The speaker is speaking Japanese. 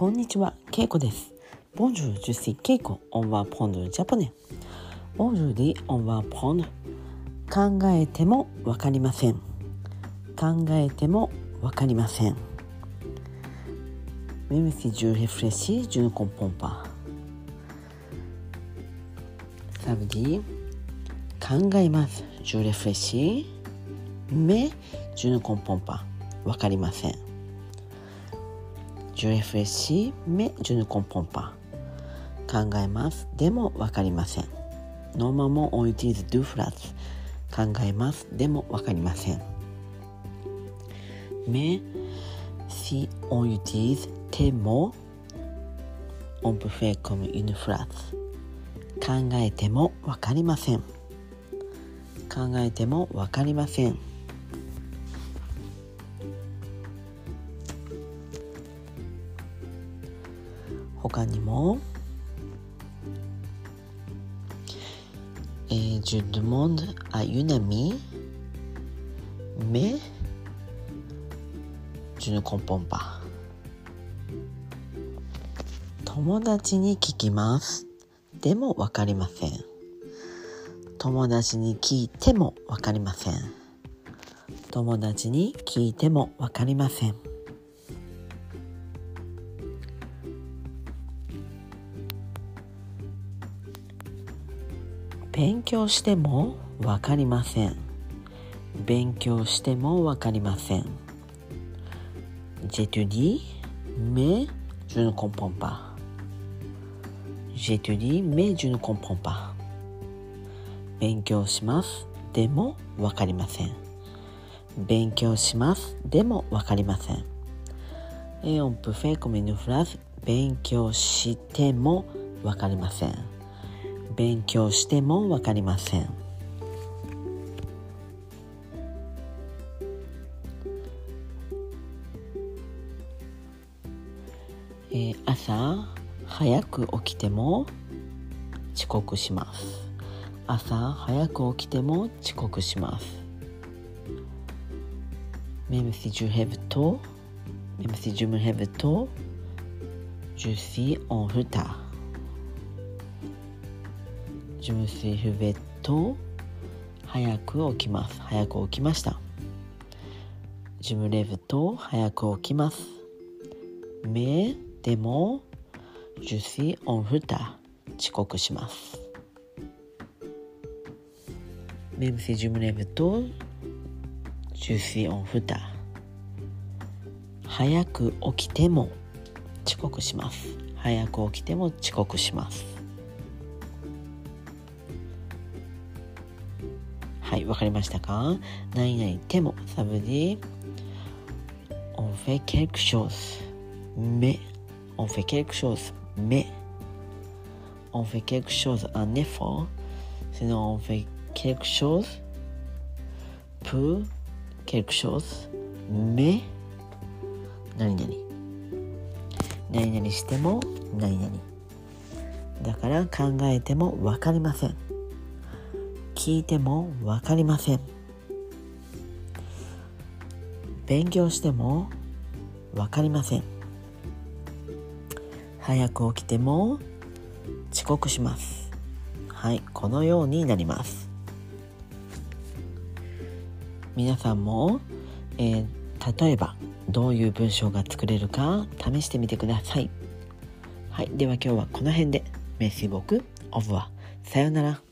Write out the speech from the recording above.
こんにちは、ケイコです。 Bonjour, je suis ケイコ、 on apprend japonais。Aujourd'hui, on apprend。考えてもわかりません。考えてもわかりません。 Même si je réfléchis, je comprends pas。Ça veut dire、考えます。 Je réfléchis, mais、ジュー、コンポンパー。わかりません。Je réfléchis, mais je ne comprends pas. 考えます。でもわかりません。Normalement, on utilise deux phrases. 考えます。でもわかりません。Mais si on utilise tes mots, on peut faire comme une phrase. 考えてもわかりません。考えてもわかりません。他にも、えー、Je demande à une amie, mais je ne comprends pas. 友達に聞きます。でもわかりません。友達に聞いてもわかりません。友達に聞いてもわかりません。勉強してもわかりません。勉強してもわかりません。J'étudie, mais je ne comprends pas. J'étudie, mais je ne comprends pas. 勉強します。でもわかりません。勉強します。でもわかりません。Et on peut faire comme une phrase 勉強してもわかりません。勉強してもわかりません。朝早く起きても遅刻します。朝早く起きても遅刻します。メムシジュヘブとメムシジュムヘブとジュシーオンフタジーベッド。早く起きます。早く起きました。ジムレブと早く起きます。目でもジュシーオンフ遅刻します。目ムセジムレブとジュシーオンフ早く起きても遅刻します。早く起きても遅刻します。分かりましたか？何々でもサブディオフェケルクショーズメオフェケルクショーズメオフェケルクショーズアネフォー。そのオフェケルクショーズプーケルクショーズメ何々。何々しても何々。だから考えてもわかりません。聞いても分かりません。勉強しても分かりません。早く起きても遅刻します。はいこのようになります。皆さんも、えー例えばどういう文章が作れるか試してみてください。はいでは今日はこの辺で。メッシーボクオブはさようなら。